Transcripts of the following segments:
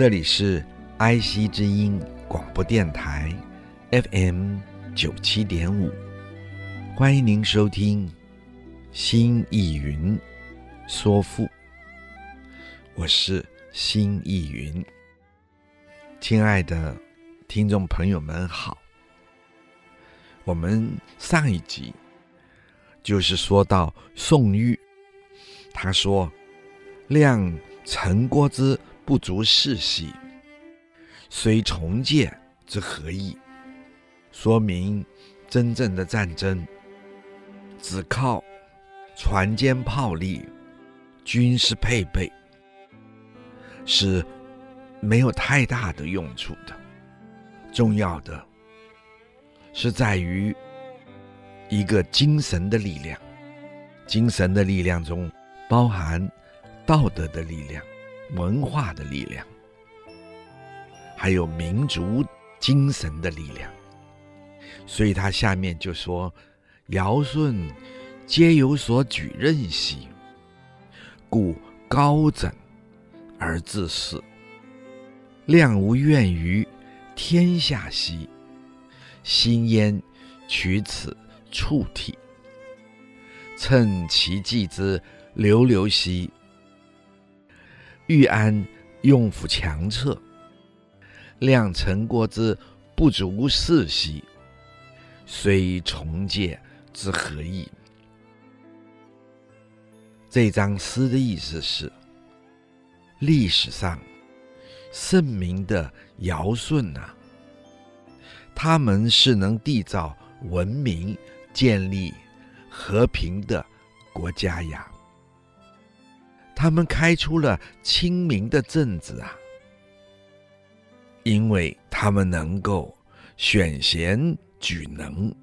这里是 IC 之音广播电台 FM 九七点五，欢迎您收听《新意云说赋》，我是新意云。亲爱的听众朋友们好，我们上一集就是说到宋玉，他说：“亮陈郭之。”不足视兮，虽重建之何益？说明真正的战争只靠船坚炮利、军事配备是没有太大的用处的。重要的是在于一个精神的力量，精神的力量中包含道德的力量。文化的力量，还有民族精神的力量，所以他下面就说：“尧舜皆有所举任兮，故高枕而自适。谅无怨于天下兮，心焉取此触体。趁其计之流流兮。”欲安用府强策，谅陈国之不足视兮，虽重介之何益？这张诗的意思是：历史上圣明的尧舜啊，他们是能缔造文明、建立和平的国家呀。他们开出了清明的政子啊，因为他们能够选贤举能，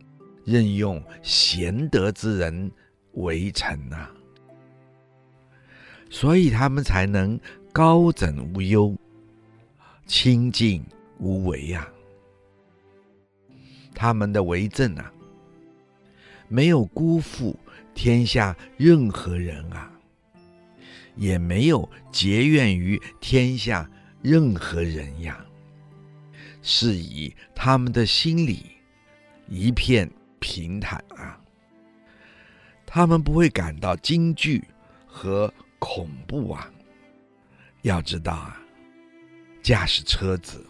任用贤德之人为臣啊，所以他们才能高枕无忧、清静无为啊。他们的为政啊，没有辜负天下任何人啊。也没有结怨于天下任何人呀，是以他们的心里一片平坦啊，他们不会感到惊惧和恐怖啊。要知道啊，驾驶车子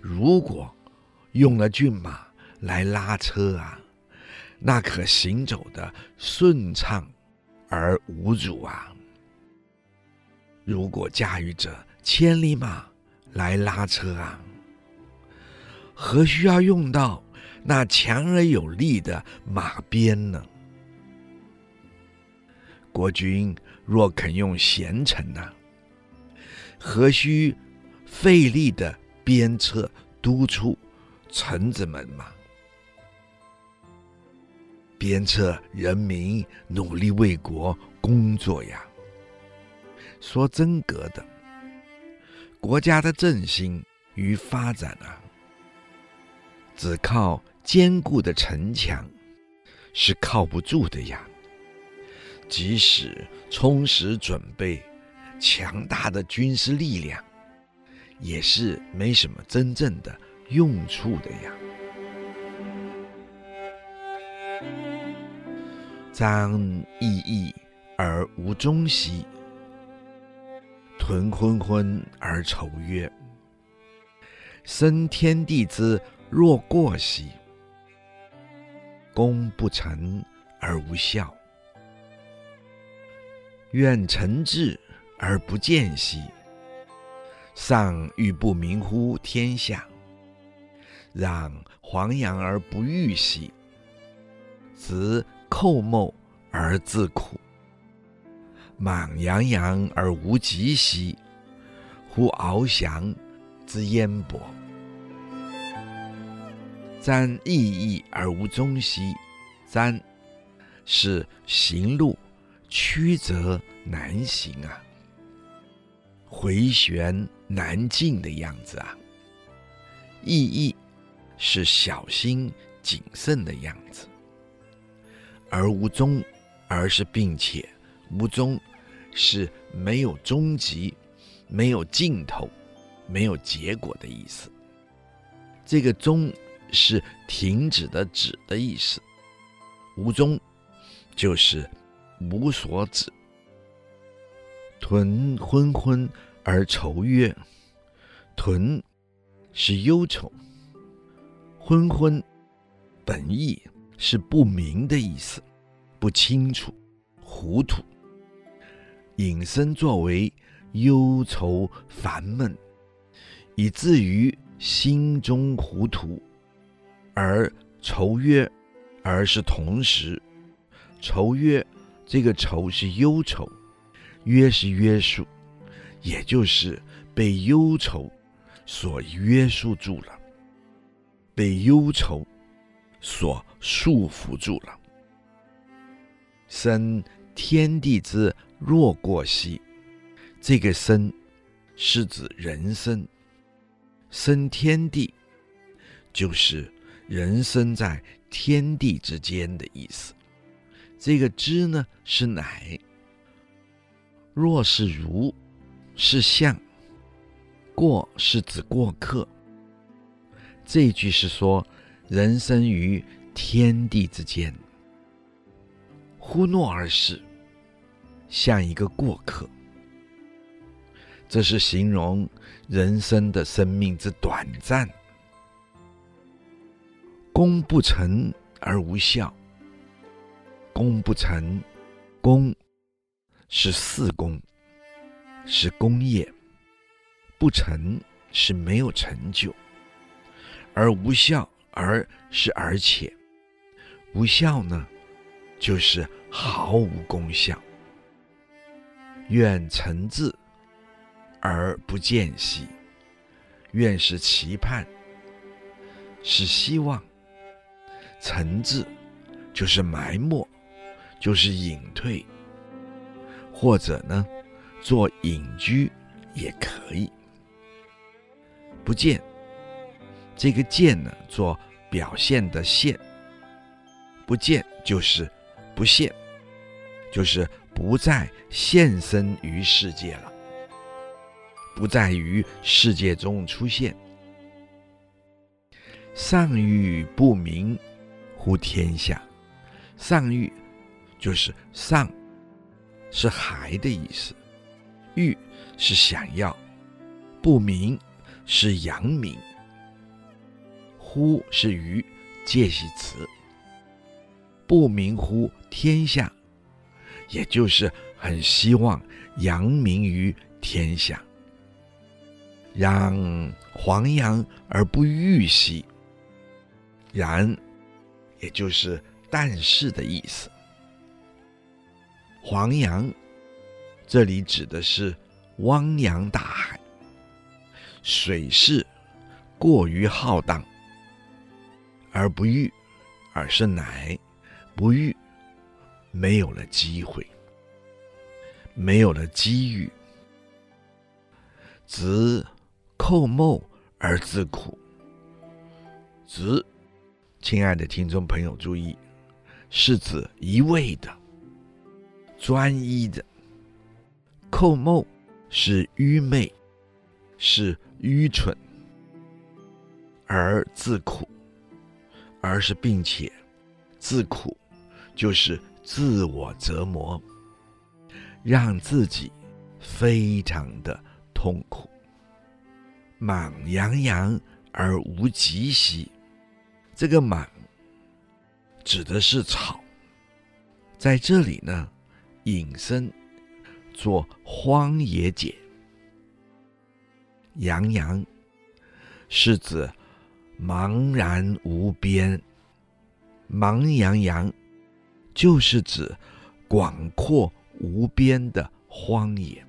如果用了骏马来拉车啊，那可行走的顺畅而无阻啊。如果驾驭着千里马来拉车啊，何需要用到那强而有力的马鞭呢？国君若肯用贤臣呢，何须费力的鞭策督促臣子们嘛？鞭策人民努力为国工作呀。说真格的，国家的振兴与发展啊，只靠坚固的城墙是靠不住的呀。即使充实准备强大的军事力量，也是没什么真正的用处的呀。张翼翼而无终兮。屯昏昏而愁曰：“生天地之若过兮，功不成而无效；愿成志而不见兮，上欲不明乎天下；攘黄杨而不欲兮，执寇谬而自苦。”莽洋洋而无极兮，乎翱翔之烟波。瞻奕奕而无踪兮，瞻是行路曲折难行啊，回旋难进的样子啊。奕奕是小心谨慎的样子，而无踪，而是并且无踪，是没有终极、没有尽头、没有结果的意思。这个终是停止的止的意思，无终就是无所止。屯昏昏而愁曰，屯。是忧愁，昏昏，本意是不明的意思，不清楚，糊涂。引申作为忧愁烦闷，以至于心中糊涂。而愁曰，而是同时，愁曰，这个愁是忧愁，约是约束，也就是被忧愁。所约束住了，被忧愁所束缚住了。生天地之若过兮，这个生是指人生，生天地就是人生在天地之间的意思。这个知呢是乃，若是如，是像。过是指过客，这句是说人生于天地之间，忽诺而逝，像一个过客。这是形容人生的生命之短暂。功不成而无效，功不成，功是四功，是工业。不成是没有成就，而无效而是而且，无效呢，就是毫无功效。愿诚挚而不见兮，愿是期盼，是希望。诚挚就是埋没，就是隐退，或者呢，做隐居也可以。不见，这个见呢，做表现的现。不见就是不现，就是不再现身于世界了，不再于世界中出现。上欲不明乎天下，上欲就是上，是还的意思，欲是想要，不明。是阳明，乎是于介系词，不明乎天下，也就是很希望扬名于天下。让黄杨而不欲兮，然也就是但是的意思。黄杨这里指的是汪洋大海。水势过于浩荡，而不遇，而是乃不遇，没有了机会，没有了机遇，执寇谬而自苦。执，亲爱的听众朋友注意，是指一味的、专一的；寇谬是愚昧，是。愚蠢而自苦，而是并且自苦，就是自我折磨，让自己非常的痛苦。莽洋洋而无极兮，这个莽指的是草，在这里呢，引申做荒野解。洋洋是指茫然无边，茫洋洋就是指广阔无边的荒野。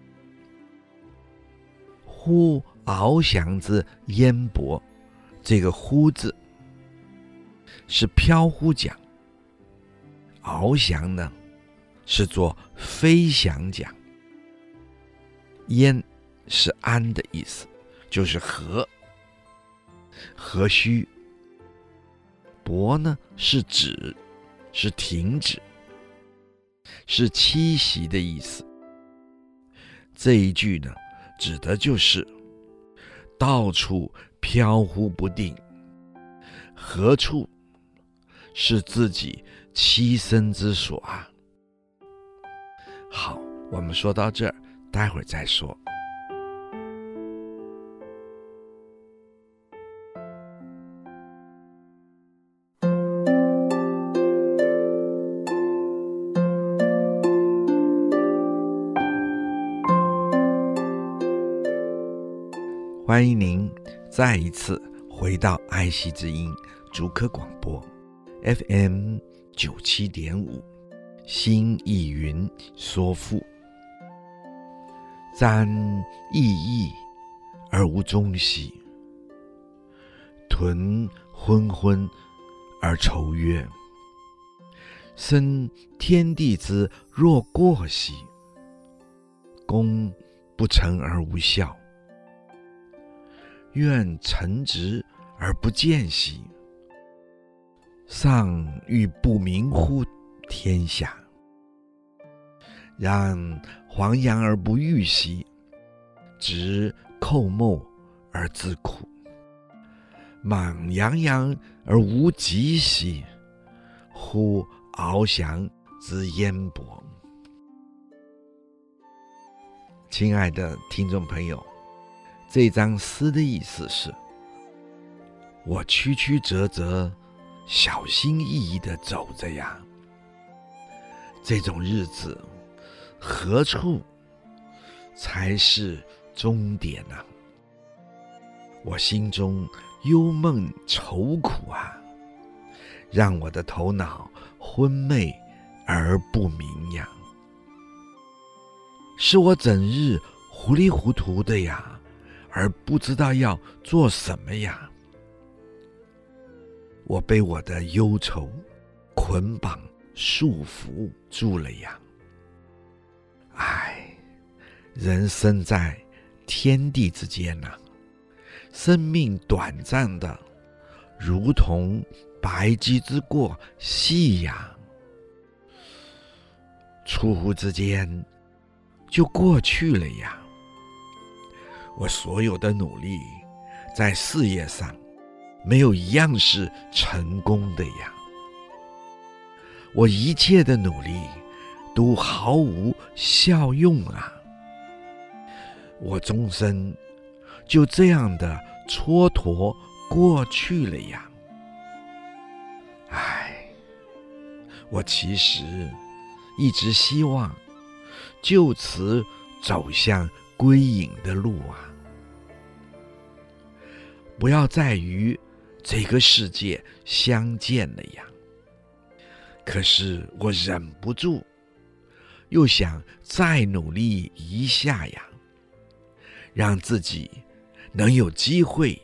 忽翱翔之烟波，这个“忽”字是飘忽讲，翱翔呢是做飞翔讲。烟是安的意思，就是和，和煦。泊呢是指，是停止，是栖息的意思。这一句呢，指的就是到处飘忽不定，何处是自己栖身之所啊？好，我们说到这儿，待会儿再说。欢迎您再一次回到爱惜之音竹科广播，FM 九七点五，心意云说赋，瞻熠熠而无中兮，屯昏昏而愁曰：生天地之若过兮，功不成而无效。愿臣直而不见兮，上欲不明乎天下；然黄杨而不郁兮，直寇谬而自苦；莽洋洋而无极兮，忽翱翔之烟波。亲爱的听众朋友。这张诗的意思是：我曲曲折折、小心翼翼地走着呀。这种日子，何处才是终点呢？我心中忧闷愁苦啊，让我的头脑昏昧而不明呀。是我整日糊里糊涂的呀。而不知道要做什么呀！我被我的忧愁捆绑束缚住了呀！唉，人生在天地之间呐、生命短暂的，如同白驹之过隙呀，出乎之间就过去了呀。我所有的努力，在事业上，没有一样是成功的呀。我一切的努力，都毫无效用啊。我终身就这样的蹉跎过去了呀。唉，我其实一直希望就此走向。归隐的路啊，不要再与这个世界相见了呀。可是我忍不住，又想再努力一下呀，让自己能有机会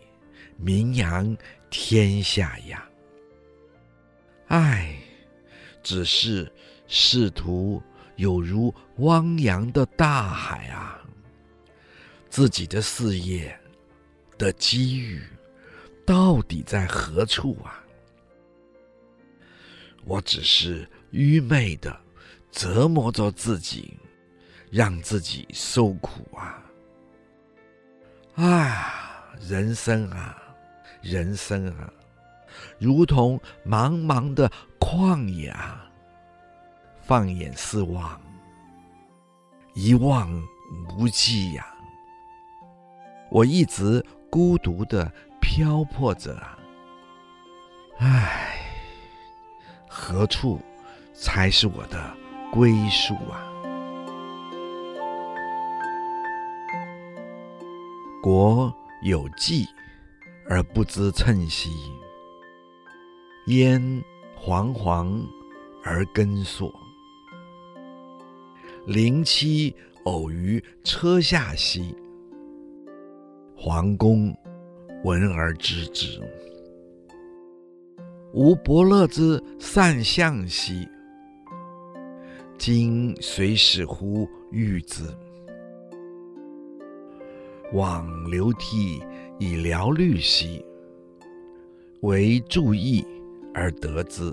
名扬天下呀。唉，只是仕途有如汪洋的大海啊。自己的事业的机遇到底在何处啊？我只是愚昧的折磨着自己，让自己受苦啊！啊，人生啊，人生啊，如同茫茫的旷野啊！放眼四望，一望无际呀！我一直孤独的漂泊者啊，唉，何处才是我的归宿啊？国有际而不知称兮，焉惶惶而根索。灵期偶于车下兮，桓公闻而知之。吾伯乐之善相兮，今随使乎遇之。往流涕以疗虑兮，惟助益而得之。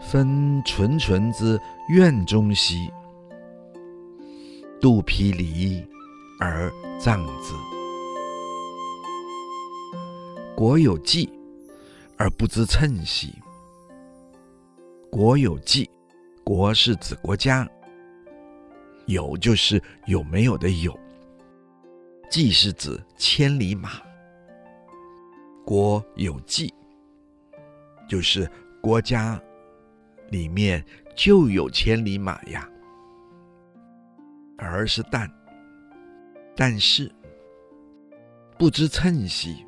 分纯纯之苑中兮，度披离而葬之。国有祭而不知称兮。国有祭，国是指国家，有就是有没有的有，祭是指千里马。国有祭，就是国家。里面就有千里马呀，而是但，但是不知称兮，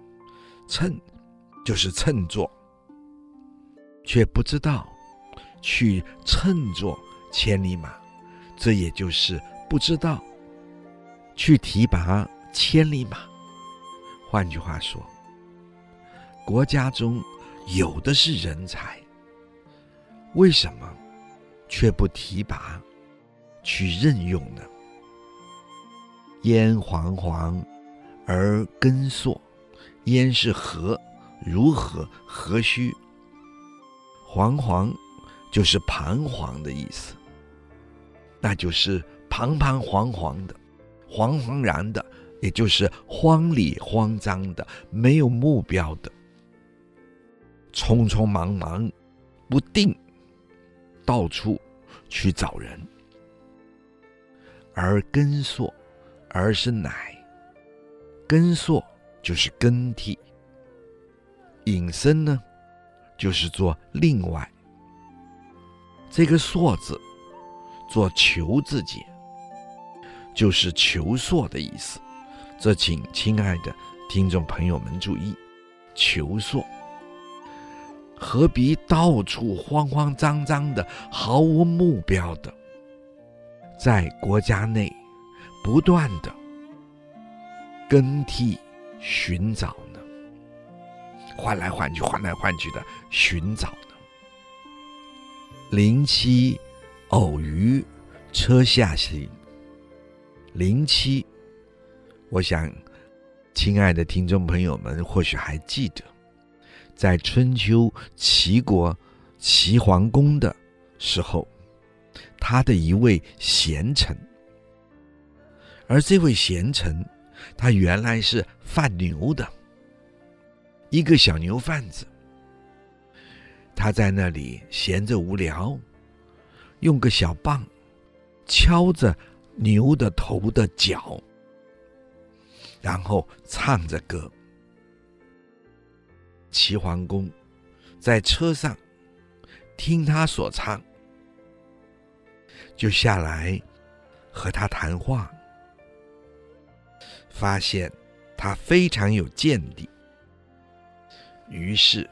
称就是称作，却不知道去称作千里马，这也就是不知道去提拔千里马。换句话说，国家中有的是人才。为什么却不提拔、去任用呢？焉惶惶而根硕？焉是何？如何？何须？惶惶就是彷徨的意思，那就是彷彷徨徨的、惶惶然的，也就是慌里慌张的、没有目标的、匆匆忙忙、不定。到处去找人，而根硕，而是乃根硕，就是更替。引申呢，就是做另外。这个硕字，做求字解，就是求硕的意思。这请亲爱的听众朋友们注意，求硕。何必到处慌慌张张的，毫无目标的，在国家内不断的更替寻找呢？换来换去，换来换去的寻找呢？灵犀偶遇车下兮，灵犀，我想，亲爱的听众朋友们或许还记得。在春秋齐国齐桓公的时候，他的一位贤臣，而这位贤臣，他原来是贩牛的，一个小牛贩子。他在那里闲着无聊，用个小棒敲着牛的头的角，然后唱着歌。齐桓公在车上听他所唱，就下来和他谈话，发现他非常有见地，于是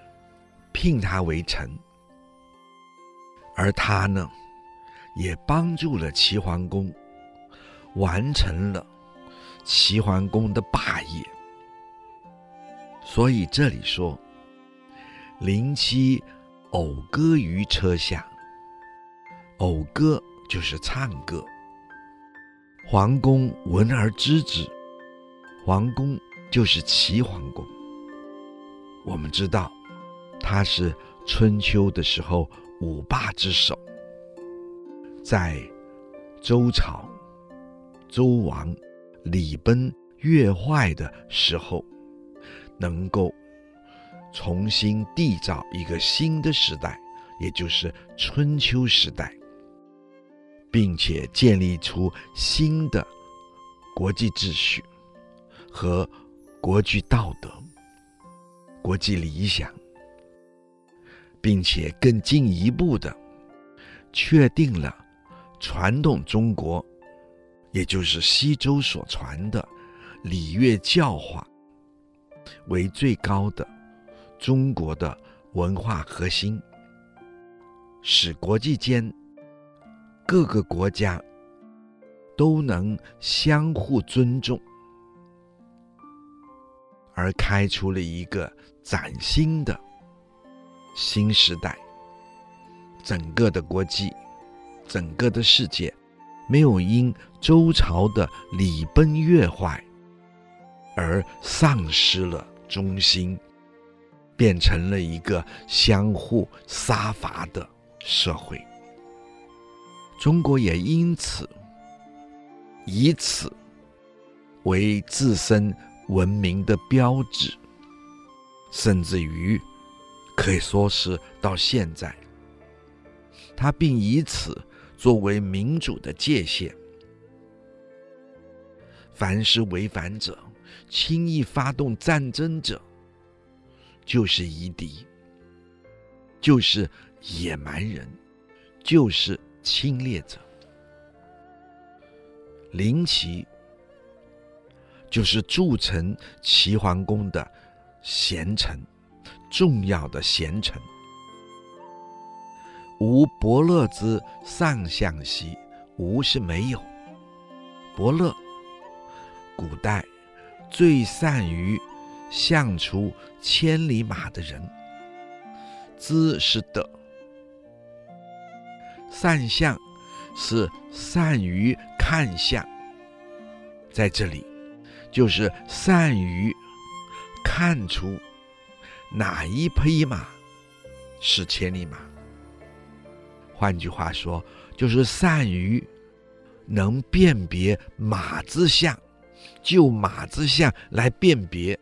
聘他为臣，而他呢，也帮助了齐桓公，完成了齐桓公的霸业。所以这里说。灵犀偶歌于车下，偶歌就是唱歌。桓公闻而知之，桓公就是齐桓公。我们知道，他是春秋的时候五霸之首，在周朝周王礼崩乐坏的时候，能够。重新缔造一个新的时代，也就是春秋时代，并且建立出新的国际秩序和国际道德、国际理想，并且更进一步的确定了传统中国，也就是西周所传的礼乐教化为最高的。中国的文化核心，使国际间各个国家都能相互尊重，而开出了一个崭新的新时代。整个的国际，整个的世界，没有因周朝的礼崩乐坏而丧失了中心，变成了一个相互杀伐的社会。中国也因此以此为自身文明的标志，甚至于可以说是到现在，他并以此。作为民主的界限，凡是违反者、轻易发动战争者，就是夷狄，就是野蛮人，就是侵略者。林奇就是铸成齐桓公的贤臣，重要的贤臣。吾伯乐之上相兮，吾是没有。伯乐，古代最善于相出千里马的人。之是德，善相是善于看相，在这里就是善于看出哪一匹马是千里马。换句话说，就是善于能辨别马之相，就马之相来辨别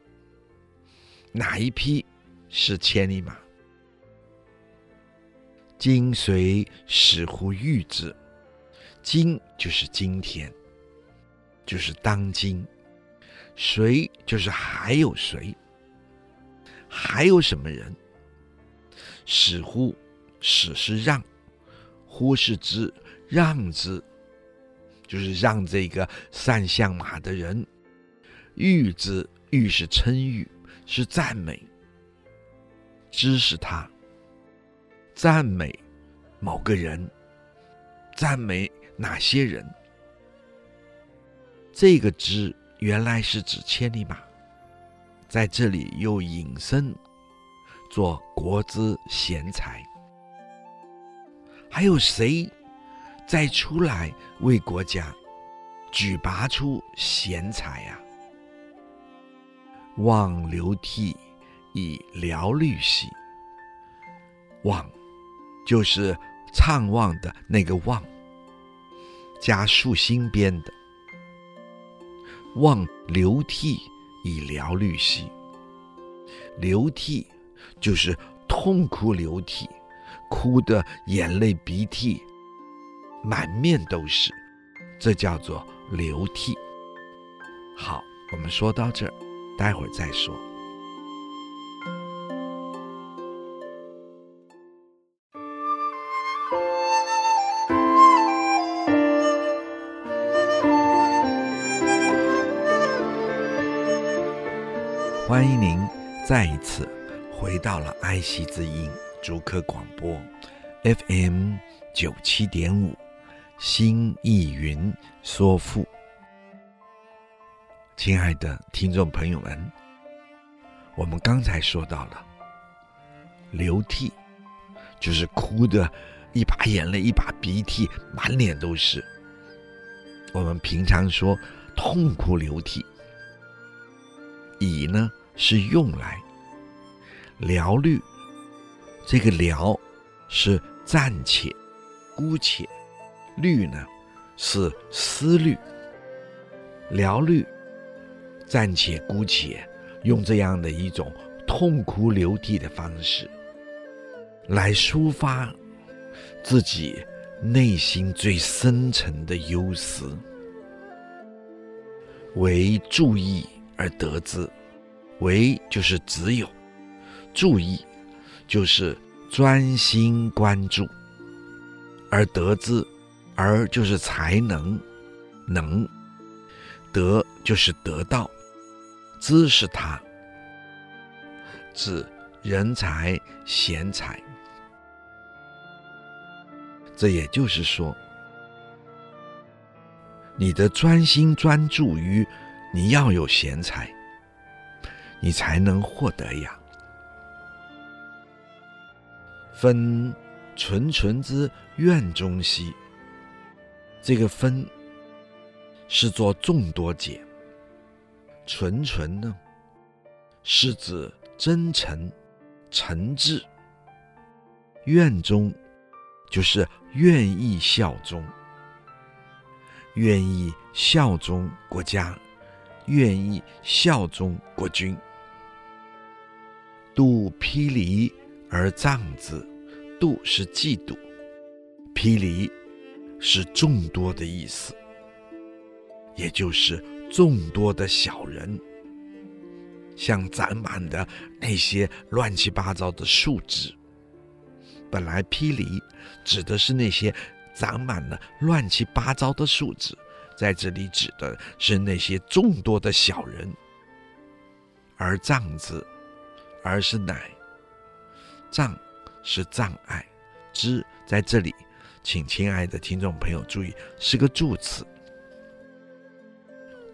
哪一匹是千里马。今谁使乎欲之？今就是今天，就是当今。谁就是还有谁？还有什么人？使乎？使是让。乎是之，让之，就是让这个善相马的人。遇之，遇是称誉，是赞美。知是他，赞美某个人，赞美哪些人？这个之原来是指千里马，在这里又引申做国之贤才。还有谁再出来为国家举拔出贤才呀、啊？望流涕以疗虑兮。望就是怅望的那个望，加竖心边的。望流涕以疗虑兮。流涕就是痛哭流涕。哭得眼泪鼻涕满面都是，这叫做流涕。好，我们说到这儿，待会儿再说。欢迎您再一次回到了爱惜之音。竹科广播，FM 九七点五，新意云说赋。亲爱的听众朋友们，我们刚才说到了流涕，就是哭的一把眼泪一把鼻涕，满脸都是。我们平常说痛哭流涕，以呢是用来疗虑。这个疗是暂且、姑且，虑呢是思虑，疗虑，暂且、姑且，用这样的一种痛哭流涕的方式，来抒发自己内心最深沉的忧思，为注意而得之，为就是只有注意。就是专心关注，而得之，而就是才能，能得就是得到，知是他，指人才贤才。这也就是说，你的专心专注于你要有贤才，你才能获得呀。分纯纯之愿中兮，这个分是做众多解。纯纯呢，是指真诚、诚挚。愿中就是愿意效忠，愿意效忠国家，愿意效忠国君。妒披离而葬之，妒是嫉妒，披离是众多的意思，也就是众多的小人，像长满的那些乱七八糟的树枝。本来披离指的是那些长满了乱七八糟的树枝，在这里指的是那些众多的小人。而葬之，而是乃，障是障碍，之在这里，请亲爱的听众朋友注意，是个助词。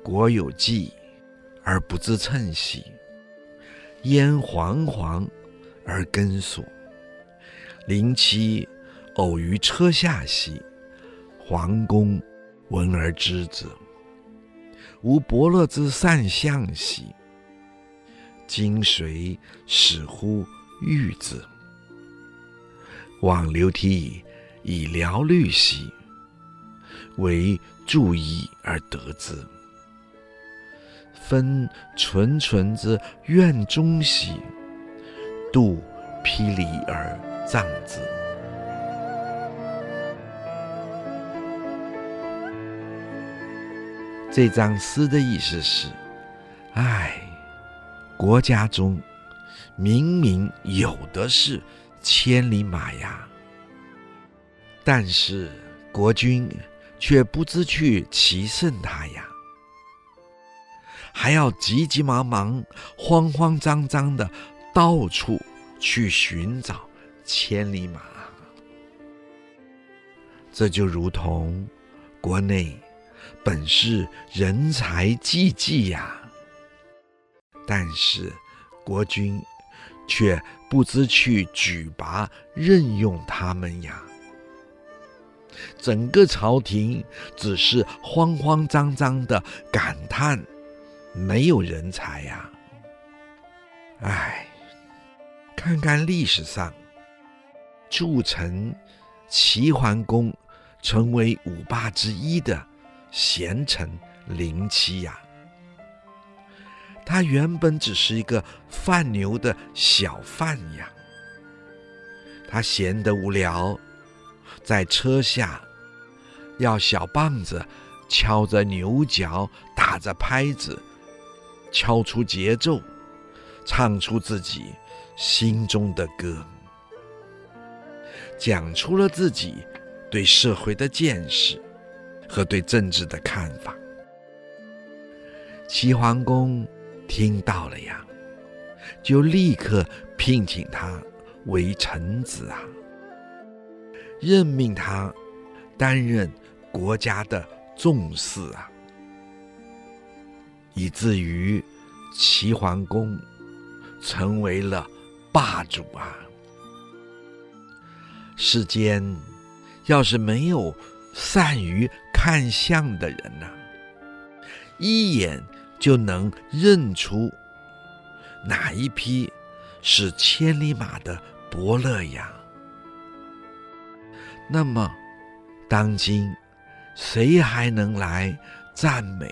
国有计而不自称兮，焉惶惶而根索。临期偶于车下兮，桓公闻而知之。吾伯乐之善相兮，今谁使乎遇之？往流涕以疗虑兮，惟助伊而得之。分纯纯之院中兮，度霹雳而葬之。这张诗的意思是：哎，国家中明明有的是千里马呀，但是国君却不知去骑胜它呀，还要急急忙忙、慌慌张张的到处去寻找。千里马，这就如同国内本是人才济济呀，但是国君却不知去举拔任用他们呀。整个朝廷只是慌慌张张的感叹没有人才呀。唉，看看历史上。铸成齐桓公成为五霸之一的贤臣灵七呀，他原本只是一个贩牛的小贩呀，他闲得无聊，在车下要小棒子敲着牛角，打着拍子，敲出节奏，唱出自己心中的歌。讲出了自己对社会的见识和对政治的看法。齐桓公听到了呀，就立刻聘请他为臣子啊，任命他担任国家的重事啊，以至于齐桓公成为了霸主啊。世间要是没有善于看相的人呐、一眼就能认出哪一匹是千里马的伯乐呀。那么，当今谁还能来赞美、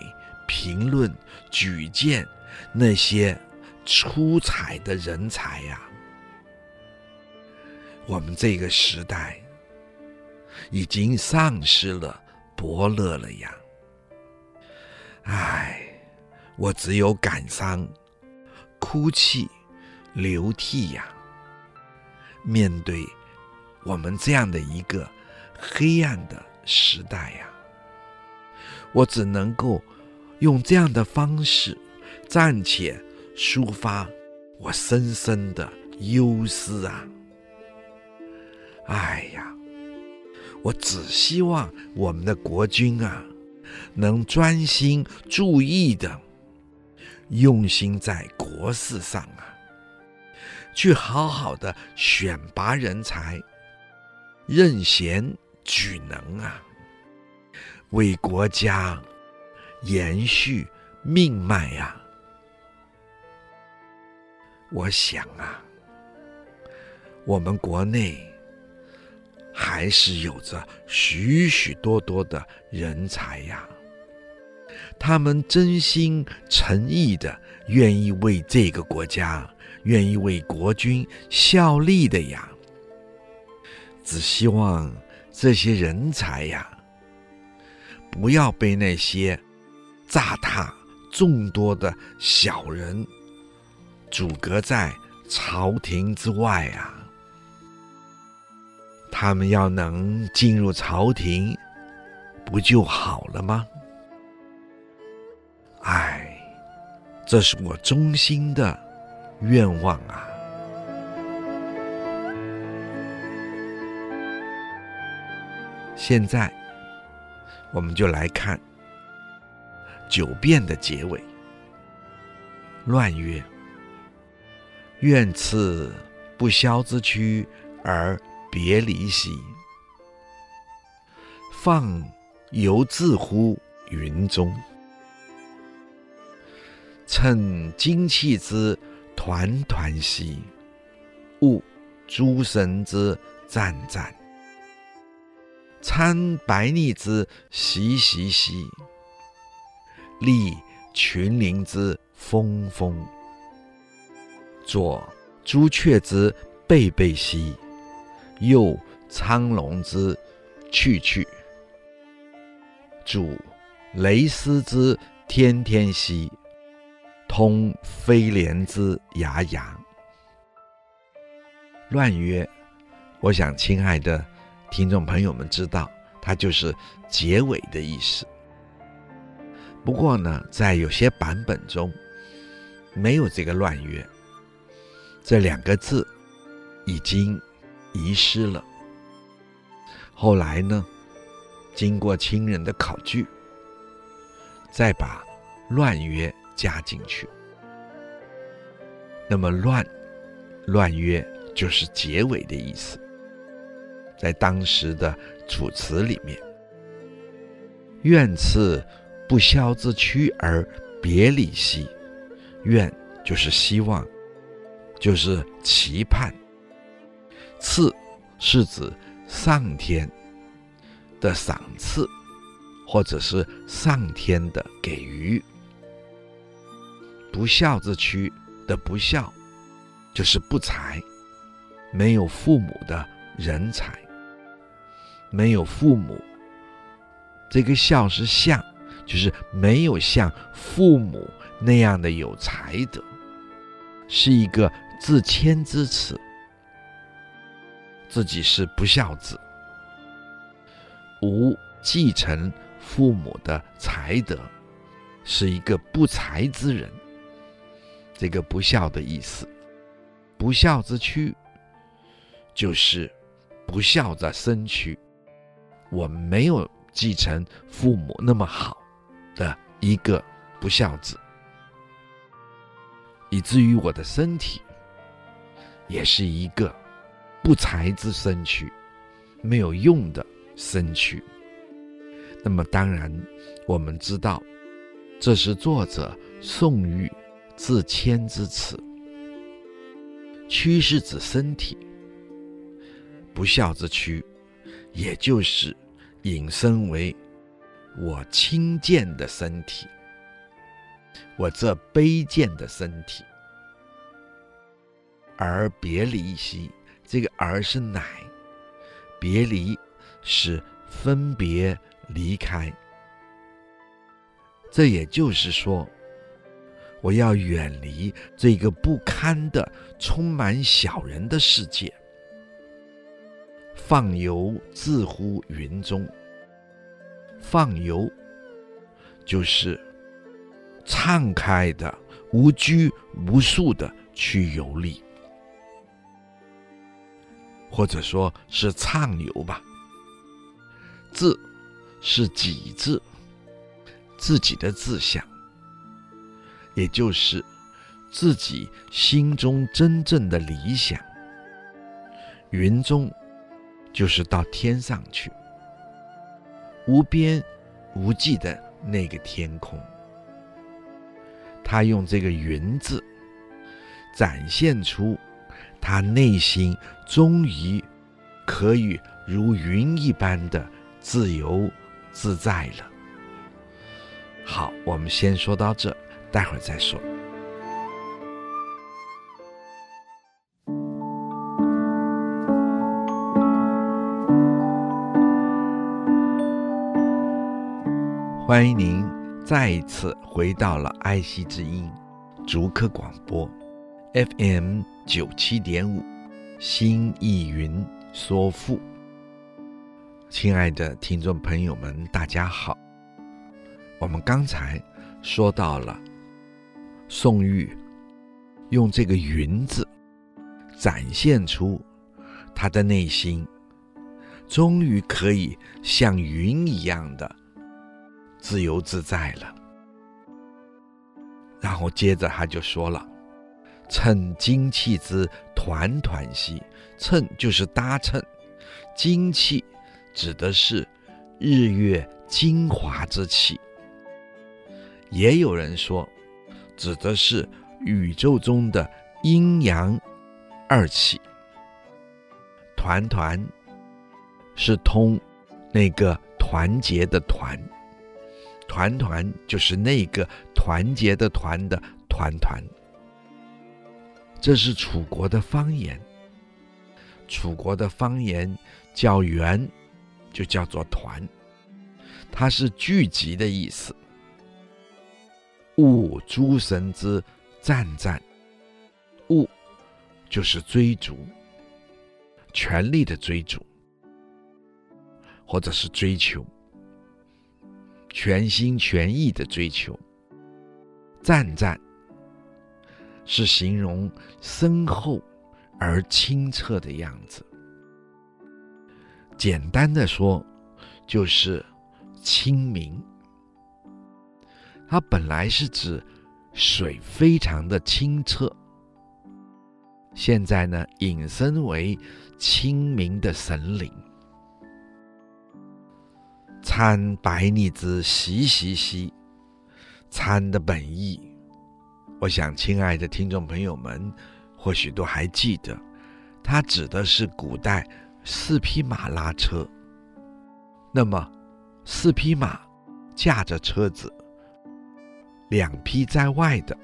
评论、举荐那些出彩的人才呀？我们这个时代已经丧失了伯乐了呀！唉，我只有感伤、哭泣、流涕呀。面对我们这样的一个黑暗的时代呀，我只能够用这样的方式暂且抒发我深深的忧思啊。哎呀，我只希望我们的国君啊，能专心注意的，用心在国事上啊，去好好的选拔人才，任贤举能啊，为国家延续命脉呀。我想啊，我们国内。还是有着许许多多的人才呀，他们真心诚意的愿意为这个国家、愿意为国军效力的呀。只希望这些人才呀，不要被那些躓他众多的小人阻隔在朝廷之外啊。他们要能进入朝廷，不就好了吗？哎，这是我衷心的愿望啊！现在，我们就来看《九变》的结尾。乱曰：“愿赐不肖之躯而。”别离兮，放犹自乎云中。乘精气之团团兮，悟诸神之湛湛。参白腻之习习兮，立群灵之疯疯。作朱雀之贝贝兮。右苍龙之去去，主雷丝之天天兮，通飞廉之涯涯。乱曰，我想亲爱的听众朋友们知道，它就是结尾的意思。不过呢，在有些版本中，没有这个乱曰，这两个字已经。遗失了。后来呢，经过亲人的考据，再把“乱曰”加进去。那么“乱”“乱曰”就是结尾的意思。在当时的楚辞里面，“愿赐不肖之躯而别离兮”，“愿”就是希望，就是期盼。赐是指上天的赏赐，或者是上天的给予。不孝之躯的不孝，就是不才，没有父母的人才，没有父母。这个孝是像，就是没有像父母那样的有才德，是一个自谦之词。自己是不孝子，无继承父母的才德，是一个不才之人。这个不孝的意思，不孝之躯，就是不孝的身躯。我没有继承父母那么好的一个不孝子，以至于我的身体也是一个。不才之身躯，没有用的身躯。那么当然，我们知道，这是作者宋玉自谦之词。屈是指身体，不肖之屈，也就是引申为我轻贱的身体，我这卑贱的身体，而别离兮。这个“而”是乃，别离是分别离开。这也就是说，我要远离这个不堪的、充满小人的世界，放游自乎云中。放游就是畅开的、无拘无束的去游历。或者说是畅游吧。自是己字，自己的志向，也就是自己心中真正的理想。云中就是到天上去，无边无际的那个天空。他用这个“云”字，展现出他内心终于可以如云一般的自由自在了。好，我们先说到这，待会儿再说。欢迎您再一次回到了爱惜之音竹科广播 FM 九七点五，心意云说富。亲爱的听众朋友们，大家好。我们刚才说到了宋玉用这个“云”字展现出他的内心，终于可以像云一样的自由自在了。然后接着他就说了：“乘精气之团团兮，乘就是搭乘，精气指的是日月精华之气。”也有人说，指的是宇宙中的阴阳二气。团团是通那个团结的团，团团就是那个团结的团的团团。这是楚国的方言，楚国的方言叫圆，就叫做团，它是聚集的意思。务诸神之战战，务就是追逐，全力的追逐，或者是追求，全心全意的追求。战战是形容深厚而清澈的样子。简单的说，就是清明。它本来是指水非常的清澈，现在呢，引申为清明的神灵。参白腻之习习兮，参的本意，我想亲爱的听众朋友们或许都还记得，它指的是古代四匹马拉车。那么四匹马驾着车子。两匹在外的，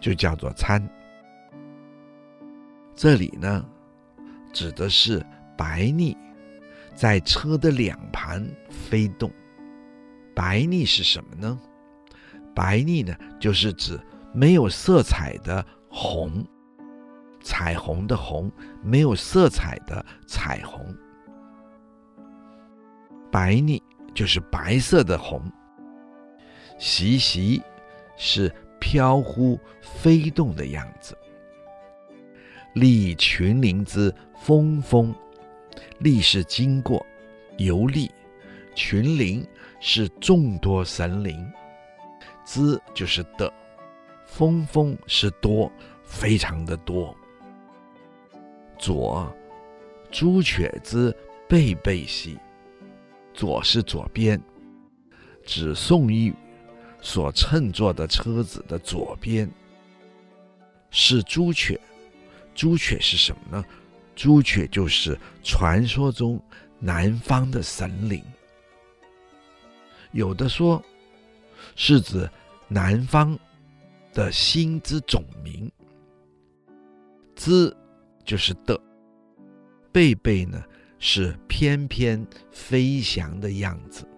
就叫做参。这里呢，指的是白腻在车的两旁飞动。白腻是什么呢？白腻呢，就是指没有色彩的红，彩虹的红，没有色彩的彩虹。白腻就是白色的红。习习。是飘忽飞动的样子。历群灵之风风，历是经过游历，群灵是众多神灵，之就是的，风风是多，非常的多。左，朱雀之背背兮，左是左边，指宋玉。所乘坐的车子的左边是朱雀，朱雀是什么呢？朱雀就是传说中南方的神灵，有的说是指南方的星之总名。之就是的，背背呢是翩翩飞翔的样子，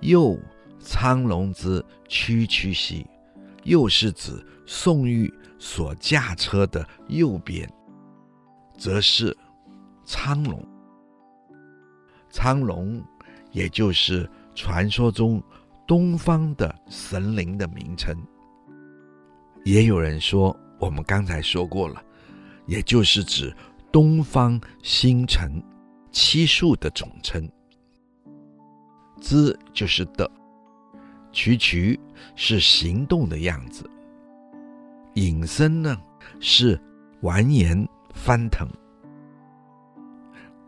又。苍龙之区区兮，又是指宋玉所驾车的右边，则是苍龙。苍龙，也就是传说中东方的神灵的名称。也有人说，我们刚才说过了，也就是指东方星辰七宿的总称。之就是的。衢衢是行动的样子，隐身呢是蜿蜒翻腾，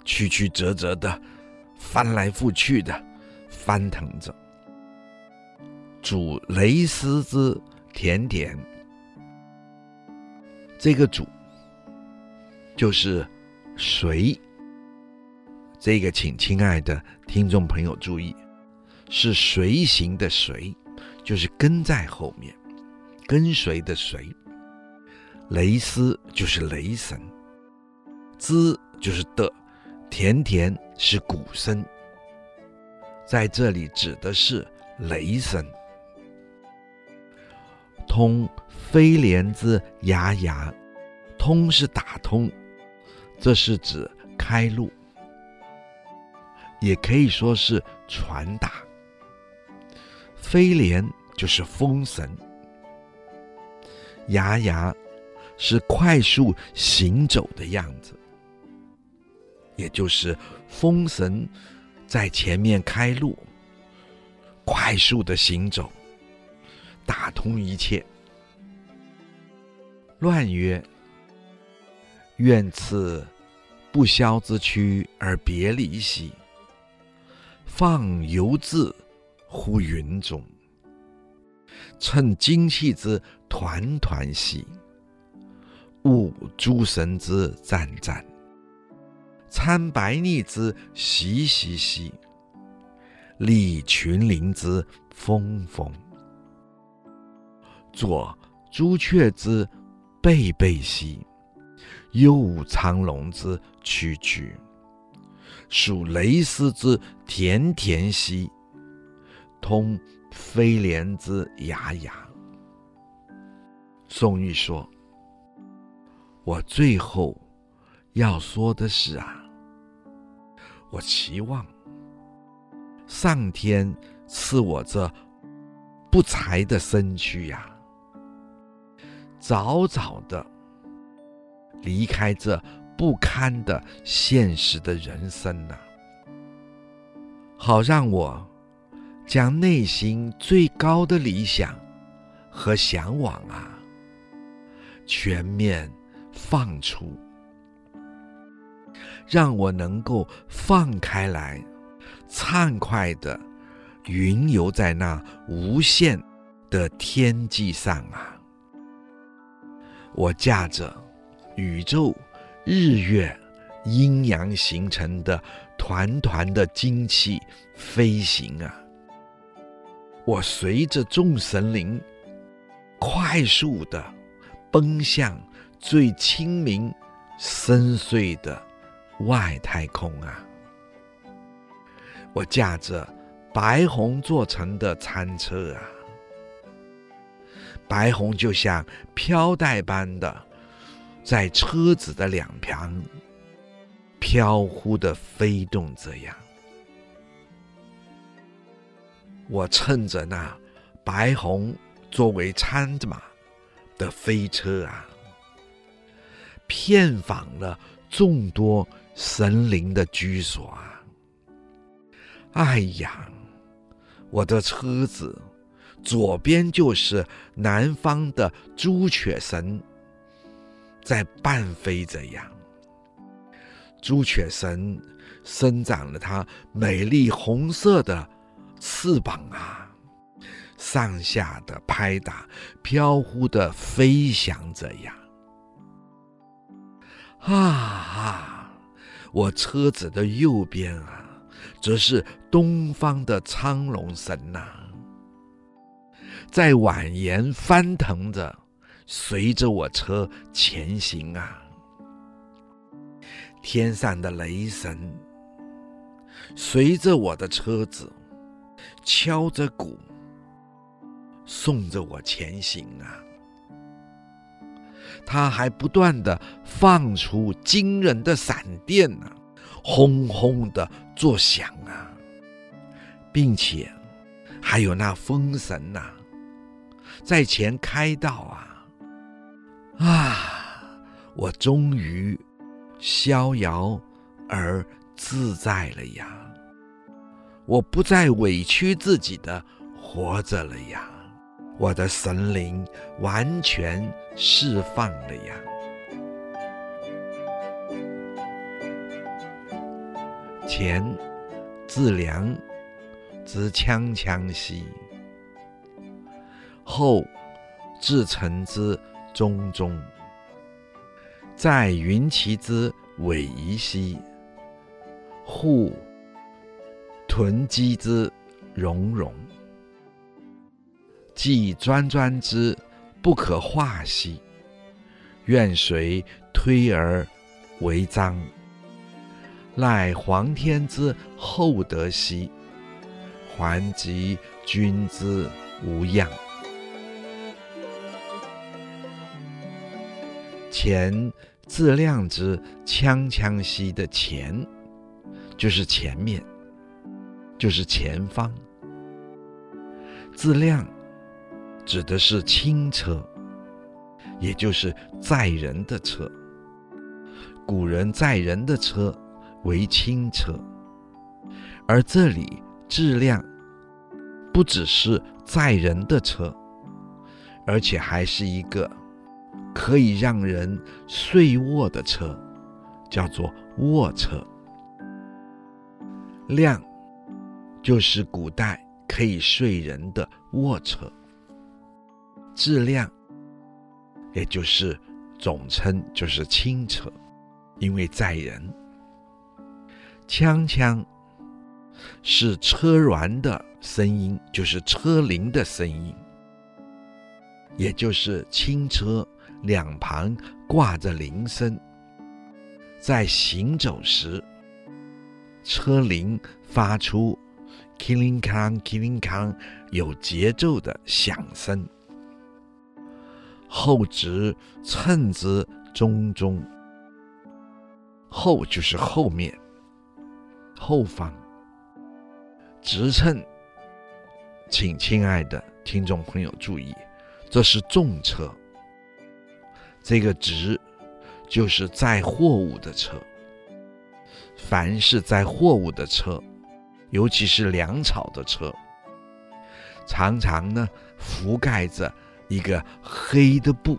曲曲折折的翻来覆去的翻腾着。煮雷丝之甜点，这个煮就是谁。这个，请亲爱的听众朋友注意，是随行的随，就是跟在后面，跟随的随。雷丝就是雷声，之就是的，甜甜是鼓声，在这里指的是雷声。通飞廉之牙牙，通是打通，这是指开路。也可以说是传达。飞廉就是风神，牙牙是快速行走的样子，也就是风神在前面开路，快速的行走，打通一切。乱曰：愿赐不肖之躯而别离兮。放游自乎云中，乘精气之团团兮，悟诸神之湛湛，参白腻之习习兮，历群灵之风风，作朱雀之贝贝兮，右苍龙之曲曲。属雷丝之田田兮，通飞廉之雅雅。宋玉说：“我最后要说的是啊，我期望上天赐我这不才的身躯呀，早早的离开这。”不堪的现实的人生呐、好让我将内心最高的理想和向往啊，全面放出，让我能够放开来，畅快的云游在那无限的天际上啊，我驾着宇宙。日月阴阳形成的团团的精气飞行啊！我随着众神灵快速的奔向最清明深邃的外太空啊！我驾着白虹做成的餐车啊，白虹就像飘带般的。在车子的两旁飘忽的飞动，着样，我乘着那白虹作为餐马的飞车啊，遍访了众多神灵的居所啊。哎呀，我的车子左边就是南方的朱雀神。在伴飞着呀，朱雀神生长了它美丽红色的翅膀啊，上下的拍打，飘忽的飞翔着呀。啊啊！我车子的右边啊，则是东方的苍龙神呐、在蜿蜒翻腾着。随着我车前行啊，天上的雷神随着我的车子敲着鼓，送着我前行啊。他还不断的放出惊人的闪电啊，轰轰的作响啊，并且还有那风神呐，在前开道啊。啊！我终于逍遥而自在了呀！我不再委屈自己的活着了呀，我的神灵完全释放了呀。前自良之锵锵兮，后至澄之中中，在云其之逶迤兮，户屯积之融融，既专专之不可化兮，愿谁推而为章。赖皇天之厚德兮，还及君之无恙。前自量之锵锵兮的前，就是前面，就是前方。自量指的是轻车，也就是载人的车。古人载人的车。为轻车，而这里自量不只是载人的车，而且还是一个可以让人睡卧的车，叫做卧车。凉就是古代可以睡人的卧车，质量也就是总称就是轻车，因为载人。锵锵是车銮的声音，就是车铃的声音，也就是轻车两旁挂着铃声，在行走时，车铃发出“ killing kang killing kang ”有节奏的响声。后至澄之中中，后就是后面。后方，直澄，请亲爱的听众朋友注意，这是重车。这个直就是载货物的车。凡是载货物的车，尤其是粮草的车，常常呢覆盖着一个黑的布，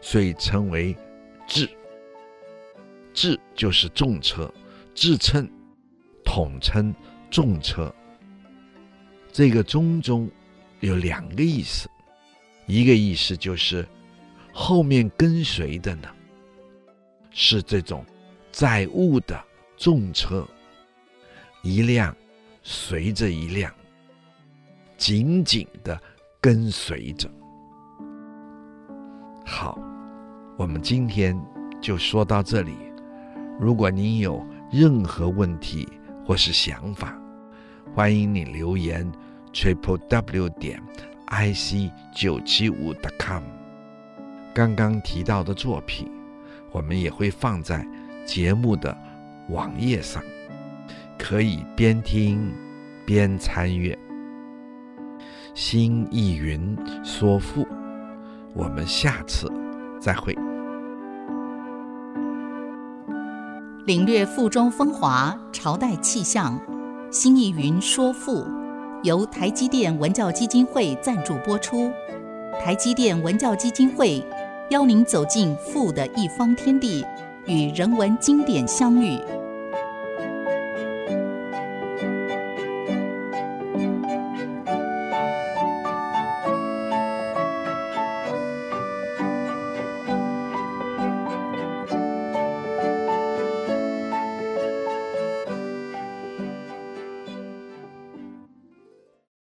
所以称为至。至就是重车。制称统称重车，这个中中有两个意思，一个意思就是后面跟随的呢是这种载物的重车，一辆随着一辆，紧紧的跟随着。好，我们今天就说到这里，如果您有。任何问题或是想法，欢迎你留言 triple w 点 i c 九七五 com。刚刚提到的作品，我们也会放在节目的网页上，可以边听边参阅。新意云说赋，我们下次再会。领略赋中风华，朝代气象。新意云说赋，由台积电文教基金会赞助播出。台积电文教基金会邀您走进赋的一方天地，与人文经典相遇。